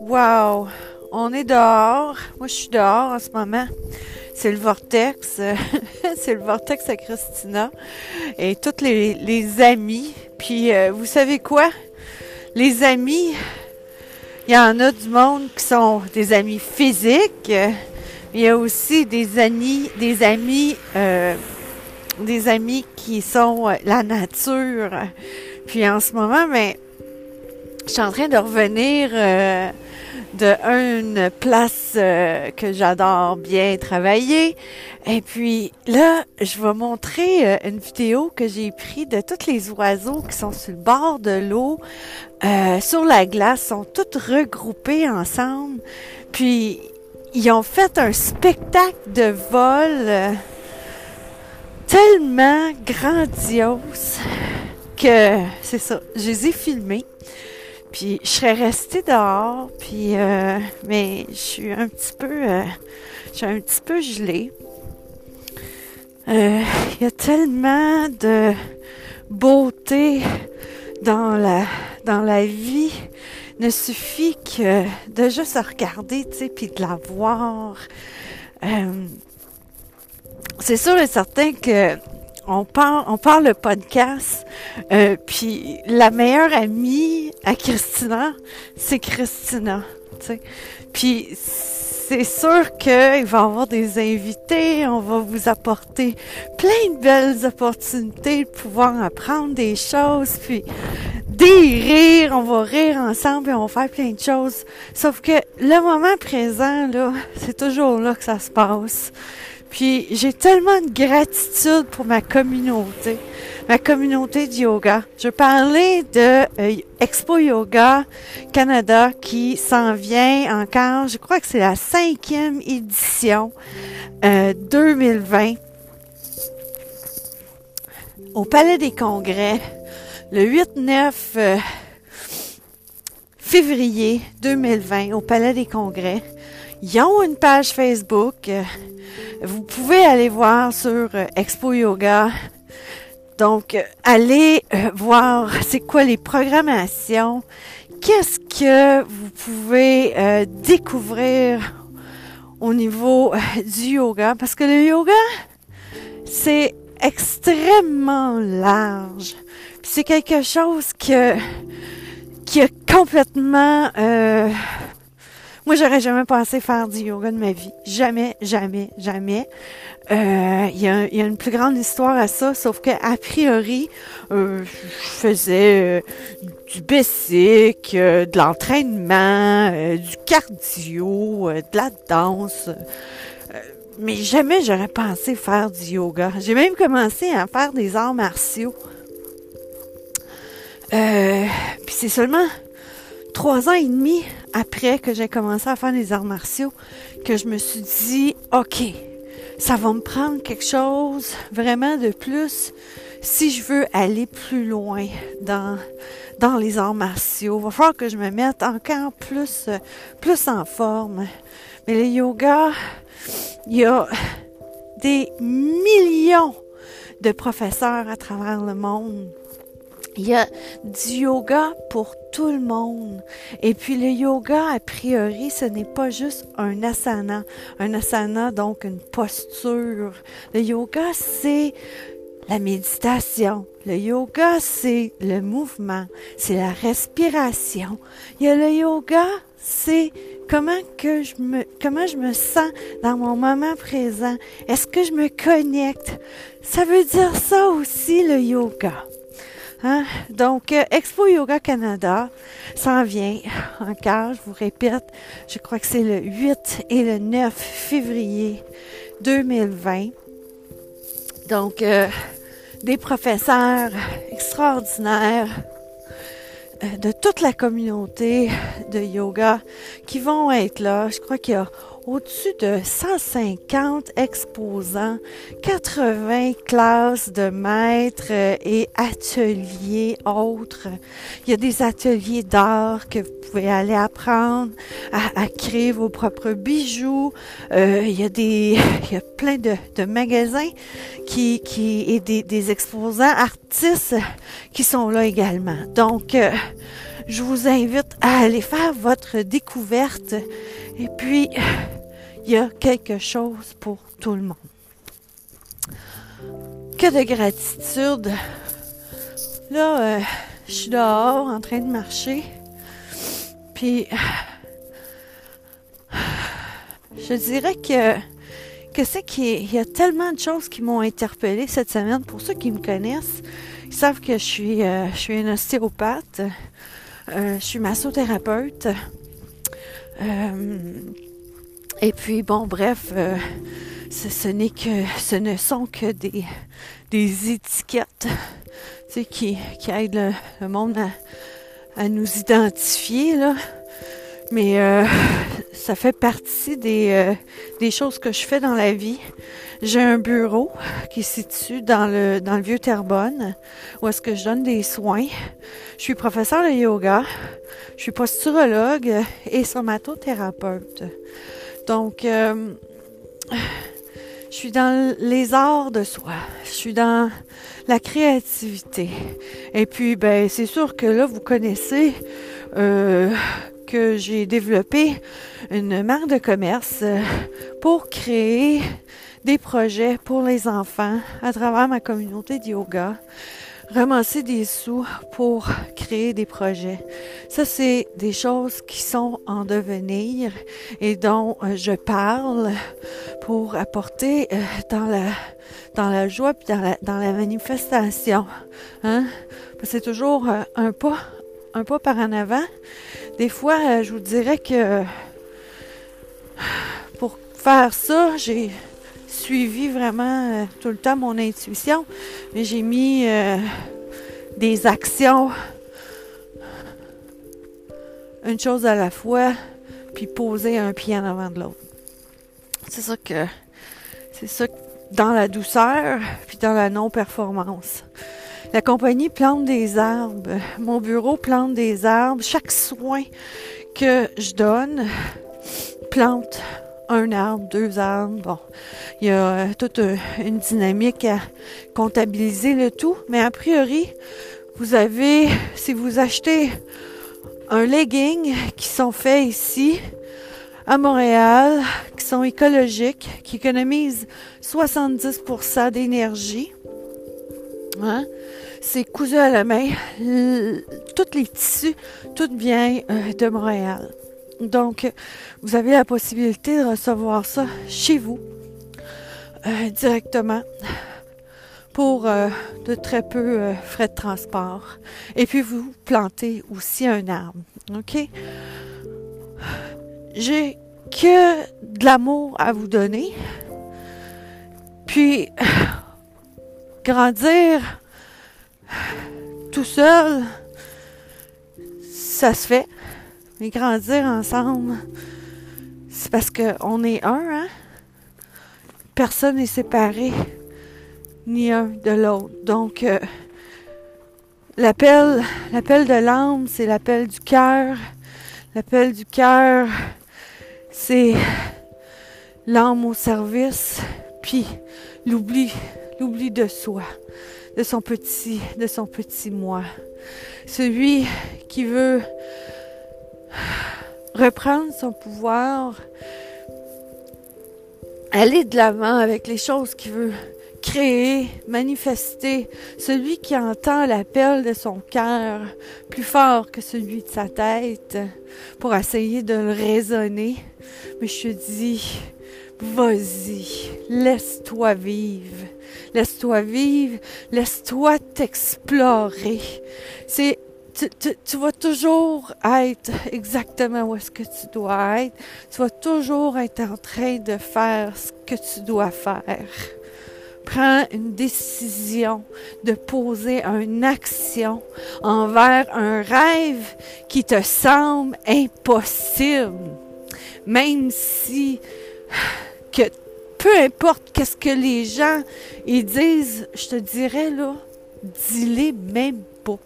Wow! On est dehors. Moi, je suis dehors en ce moment. C'est le vortex. c'est le vortex à Christina. Et toutes les, les amis. Puis, euh, vous savez quoi? Les amis, il y en a du monde qui sont des amis physiques. Il y a aussi des amis, des amis, euh, des amis qui sont euh, la nature. Puis en ce moment, mais je suis en train de revenir euh, de une place euh, que j'adore bien travailler. Et puis là, je vais montrer euh, une vidéo que j'ai prise de tous les oiseaux qui sont sur le bord de l'eau, sur la glace, sont tous regroupés ensemble. Puis ils ont fait un spectacle de vol tellement grandiose que c'est ça, je les ai filmés. Puis je serais restée dehors, puis euh, mais je suis un petit peu, euh, je suis un petit peu gelée. Euh, il y a tellement de beauté dans la dans la vie. Ne suffit que de juste regarder, tu sais, puis de la voir. C'est sûr et certain que on parle, on le podcast, euh, puis la meilleure amie à Christina, c'est Christina. Puis c'est sûr qu'il va y avoir des invités, on va vous apporter plein de belles opportunités de pouvoir apprendre des choses, puis des rires, on va rire ensemble et on va faire plein de choses. Sauf que le moment présent, là, c'est toujours là que ça se passe. Puis j'ai tellement de gratitude pour ma communauté, ma communauté de yoga. Je parlais de euh, Expo Yoga Canada qui s'en vient encore, je crois que c'est la cinquième édition 2020 euh, au Palais des Congrès le 8-9 euh, février 2020 au Palais des Congrès. Ils ont une page Facebook. Vous pouvez aller voir sur euh, Expo Yoga. Donc, euh, allez euh, voir c'est quoi les programmations. Qu'est-ce que vous pouvez découvrir au niveau du yoga? Parce que le yoga, c'est extrêmement large. C'est quelque chose que qui a complètement moi, j'aurais jamais pensé faire du yoga de ma vie. Jamais, jamais, jamais. Euh, il y, a, une plus grande histoire à ça, sauf que a priori, euh, je faisais euh, du basic, de l'entraînement, du cardio, de la danse. mais jamais j'aurais pensé faire du yoga. J'ai même commencé à faire des arts martiaux. puis c'est seulement trois ans et demi après que j'ai commencé à faire les arts martiaux que je me suis dit, OK, ça va me prendre quelque chose vraiment de plus si je veux aller plus loin dans, dans les arts martiaux. Il va falloir que je me mette encore plus, plus en forme. Mais le yoga, il y a des millions de professeurs à travers le monde il y a du yoga pour tout le monde. Et puis le yoga, a priori, ce n'est pas juste un asana. Un asana, donc une posture. Le yoga, c'est la méditation. Le yoga, c'est le mouvement, c'est la respiration. Il y a le yoga, c'est comment que je me comment je me sens dans mon moment présent. Est-ce que je me connecte? Ça veut dire ça aussi le yoga. Hein? Donc, euh, Expo Yoga Canada s'en vient encore, je vous répète, je crois que c'est le 8 et le 9 février 2020. Donc, euh, des professeurs extraordinaires euh, de toute la communauté de yoga qui vont être là. Je crois qu'il y a au-dessus de 150 exposants, 80 classes de maîtres et ateliers autres. Il y a des ateliers d'art que vous pouvez aller apprendre à, créer vos propres bijoux. Euh, il y a des, il y a plein de, de magasins qui, qui et des, des, exposants artistes qui sont là également. Donc, euh, je vous invite à aller faire votre découverte. Et puis, il y a quelque chose pour tout le monde. Que de gratitude. Là, euh, je suis dehors en train de marcher. Puis, je dirais que que c'est qu'il y a tellement de choses qui m'ont interpellée cette semaine. Pour ceux qui me connaissent, ils savent que je suis, euh, je suis une ostéopathe. Euh, je suis massothérapeute. Et puis, bon, bref, euh, ce, n'est que, ce ne sont que des, des étiquettes tu sais, qui, qui aident le, monde à, à, nous identifier, là. Mais ça fait partie des, des choses que je fais dans la vie. J'ai un bureau qui se situe dans le, dans le vieux Terrebonne, où est-ce que je donne des soins. Je suis professeur de yoga, je suis posturologue et somatothérapeute. Donc, euh, je suis dans les arts de soi, je suis dans la créativité. Et puis, ben, c'est sûr que là, vous connaissez euh, que j'ai développé une marque de commerce pour créer des projets pour les enfants à travers ma communauté de yoga, ramasser des sous pour créer des projets. Ça, c'est des choses qui sont en devenir et dont euh, je parle pour apporter euh, dans la dans la joie puis dans la, dans la manifestation. Hein? C'est toujours euh, un pas un pas par en avant. Des fois, je vous dirais que pour faire ça, j'ai suivi vraiment euh, tout le temps mon intuition, mais j'ai mis euh, des actions, une chose à la fois, puis poser un pied en avant de l'autre. C'est ça que c'est ça dans la douceur, puis dans la non-performance. La compagnie plante des arbres. Mon bureau plante des arbres. Chaque soin que je donne plante un arbre, deux arbres. Bon, il y a euh, toute euh, une dynamique à comptabiliser le tout, mais a priori, vous avez, si vous achetez un legging qui sont faits ici à Montréal, qui sont écologiques, qui économisent 70% d'énergie, hein? c'est cousu à la main, tous les tissus, tout vient euh, de Montréal. Donc, vous avez la possibilité de recevoir ça chez vous euh, directement pour euh, de très peu euh, frais de transport. Et puis, vous plantez aussi un arbre. OK? J'ai que de l'amour à vous donner. Puis, grandir tout seul, ça se fait. Mais grandir ensemble, c'est parce qu'on est un, hein? Personne n'est séparé, ni un de l'autre. Donc, euh, l'appel, l'appel de l'âme, c'est l'appel du cœur. L'appel du cœur, c'est l'âme au service, puis l'oubli, l'oubli de soi, de son petit, de son petit moi. Celui qui veut reprendre son pouvoir, aller de l'avant avec les choses qu'il veut créer, manifester, celui qui entend l'appel de son cœur plus fort que celui de sa tête pour essayer de le raisonner. Mais je te dis, vas-y, laisse-toi vivre. Laisse-toi vivre, laisse-toi t'explorer. C'est tu, vas toujours être exactement où est-ce que tu dois être. Tu vas toujours être en train de faire ce que tu dois faire. Prends une décision de poser une action envers un rêve qui te semble impossible. Même si que peu importe qu'est-ce que les gens ils disent, je te dirais là, dis-les même pas.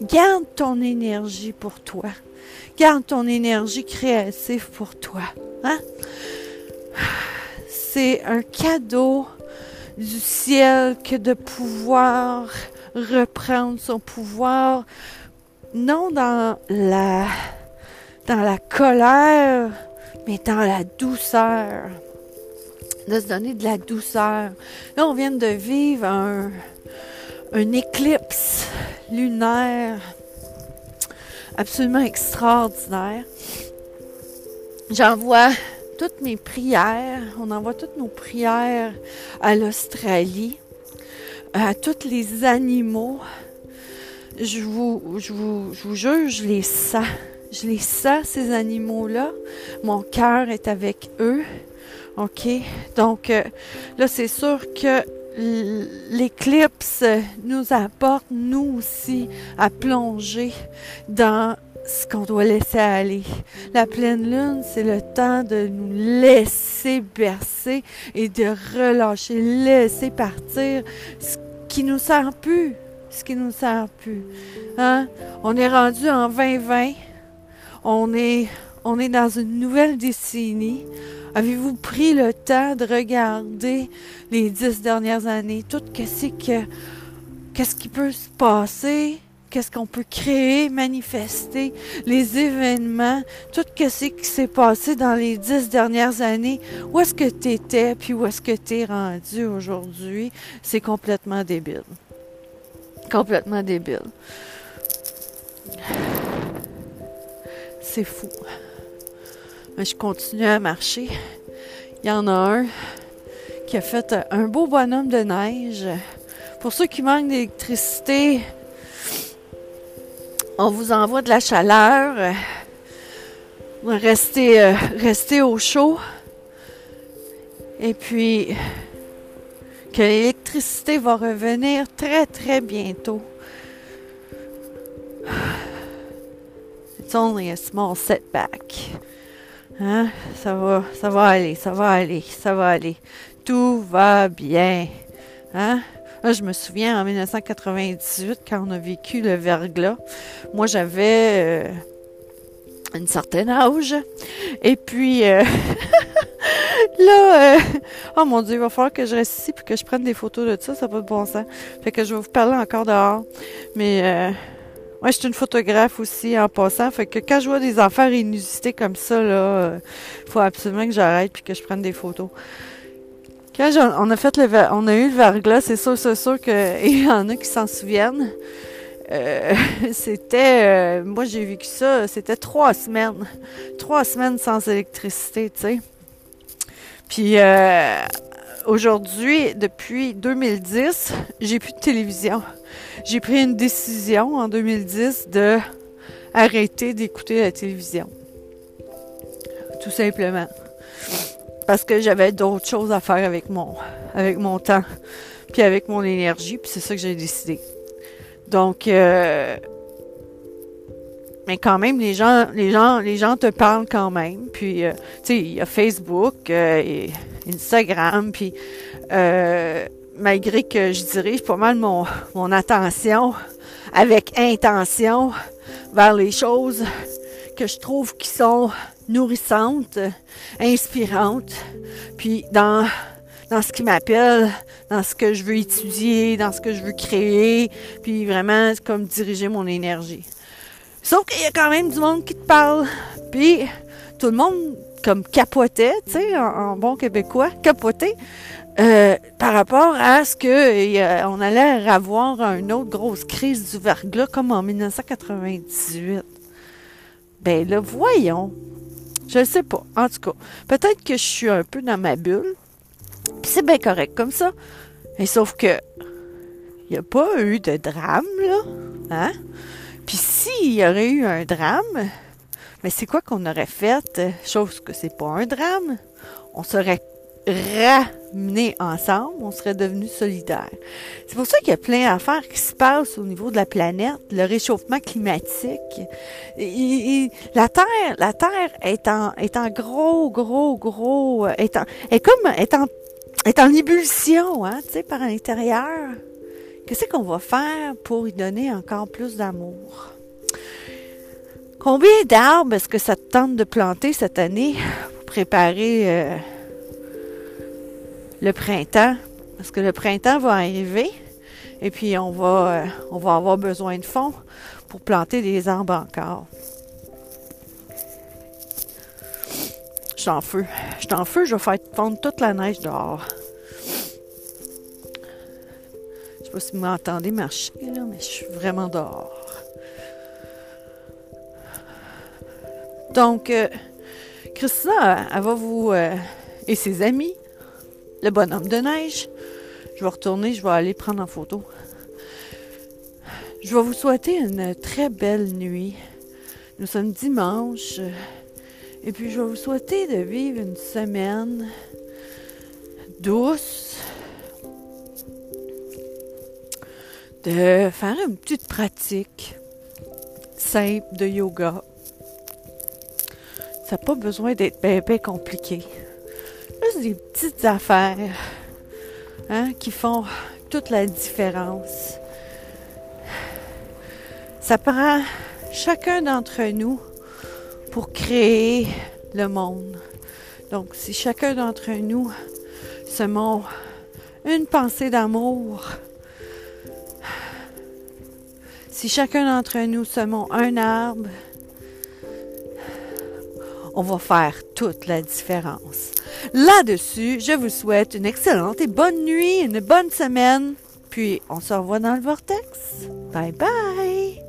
Garde ton énergie pour toi. Garde ton énergie créative pour toi. Hein? C'est un cadeau du ciel que de pouvoir reprendre son pouvoir, non dans la, dans la colère, mais dans la douceur. De se donner de la douceur. Là, on vient de vivre un, un éclipse lunaire absolument extraordinaire. J'envoie toutes mes prières, on envoie toutes nos prières à l'Australie, à tous les animaux. Je vous, je vous, je vous jure, je les sens. Je les sens, ces animaux-là. Mon cœur est avec eux. OK? Donc, euh, là, c'est sûr que l'éclipse nous apporte, nous aussi, à plonger dans ce qu'on doit laisser aller. La pleine lune, c'est le temps de nous laisser bercer et de relâcher, laisser partir ce qui nous sert plus, ce qui nous sert plus. Hein? On est rendu en 2020. On est, on est dans une nouvelle décennie. Avez-vous pris le temps de regarder les dix dernières années, tout qu'est-ce que, qu'est-ce qui peut se passer, qu'est-ce qu'on peut créer, manifester, les événements, tout ce qui s'est passé dans les dix dernières années, où est-ce que tu étais, puis où est-ce que tu es rendu aujourd'hui, c'est complètement débile. Complètement débile. C'est fou. Mais je continue à marcher. Il y en a un qui a fait un beau bonhomme de neige. Pour ceux qui manquent d'électricité, on vous envoie de la chaleur. Restez, euh, restez au chaud. Et puis, que l'électricité va revenir très, très bientôt. It's only a small setback. Hein? Ça va, ça va aller, ça va aller, ça va aller. Tout va bien. Hein? je me souviens en 1998, quand on a vécu le verglas, moi j'avais euh, une certaine âge. Et puis euh, là, euh, oh mon Dieu, il va falloir que je reste ici et que je prenne des photos de ça, ça n'a pas de bon sens. Fait que je vais vous parler encore dehors. Mais moi, je suis une photographe aussi en passant. Fait que quand je vois des affaires inusités comme ça, là, il faut absolument que j'arrête puis que je prenne des photos. Quand on a fait le on a eu le verglas, c'est sûr, c'est sûr qu'il y en a qui s'en souviennent. Euh, c'était, euh, moi j'ai vécu ça, c'était trois semaines, trois semaines sans électricité, tu sais. Puis euh, aujourd'hui, depuis 2010, j'ai plus de télévision. J'ai pris une décision en 2010 de arrêter d'écouter la télévision. Tout simplement. Parce que j'avais d'autres choses à faire avec mon, avec mon temps, puis avec mon énergie, puis c'est ça que j'ai décidé. Donc, euh, mais quand même, les gens, les gens, les gens te parlent quand même. Puis, euh, tu sais, il y a Facebook, euh, et Instagram, puis malgré que je dirige pas mal mon, mon attention avec intention vers les choses que je trouve qui sont nourrissantes, inspirantes, puis dans, dans ce qui m'appelle, dans ce que je veux étudier, dans ce que je veux créer, puis vraiment comme diriger mon énergie. Sauf qu'il y a quand même du monde qui te parle, puis tout le monde comme capotait, tu sais, en, bon québécois, capotait, euh, par rapport à ce que on allait avoir une autre grosse crise du verglas comme en 1998. Ben là, voyons. Je ne sais pas. En tout cas, peut-être que je suis un peu dans ma bulle. c'est bien correct comme ça. Mais sauf que il n'y a pas eu de drame, là. Hein? Puis s'il y aurait eu un drame, mais c'est quoi qu'on aurait fait? Chose que c'est pas un drame. On serait ramenés ensemble, on serait devenus solidaires. C'est pour ça qu'il y a plein d'affaires qui se passent au niveau de la planète, le réchauffement climatique. la Terre, la Terre est en, est en gros, gros, gros, est, en, est comme, est en, est en ébullition, hein, tu sais, par l'intérieur. Qu'est-ce qu'on va faire pour y donner encore plus d'amour? Combien d'arbres est-ce que ça te tente de planter cette année pour préparer euh, le printemps? Parce que le printemps va arriver et puis on va, euh, on va avoir besoin de fonds pour planter des arbres encore. Je suis en. Je suis en feu, je vais faire fondre toute la neige dehors. Sais pas si vous m'entendez marcher, mais je suis vraiment dehors. Donc, euh, Christina, elle va vous euh, et ses amis, le bonhomme de neige. Je vais retourner, je vais aller prendre en photo. Je vais vous souhaiter une très belle nuit. Nous sommes dimanche. Et puis, je vais vous souhaiter de vivre une semaine douce, de faire une petite pratique simple de yoga. Ça n'a pas besoin d'être bien, compliqué. Juste des petites affaires hein, qui font toute la différence. Ça prend chacun d'entre nous pour créer le monde. Donc, si chacun d'entre nous se met une pensée d'amour, si chacun d'entre nous semons un arbre, on va faire toute la différence. Là-dessus, je vous souhaite une excellente et bonne nuit, une bonne semaine, puis on se revoit dans le vortex. Bye bye!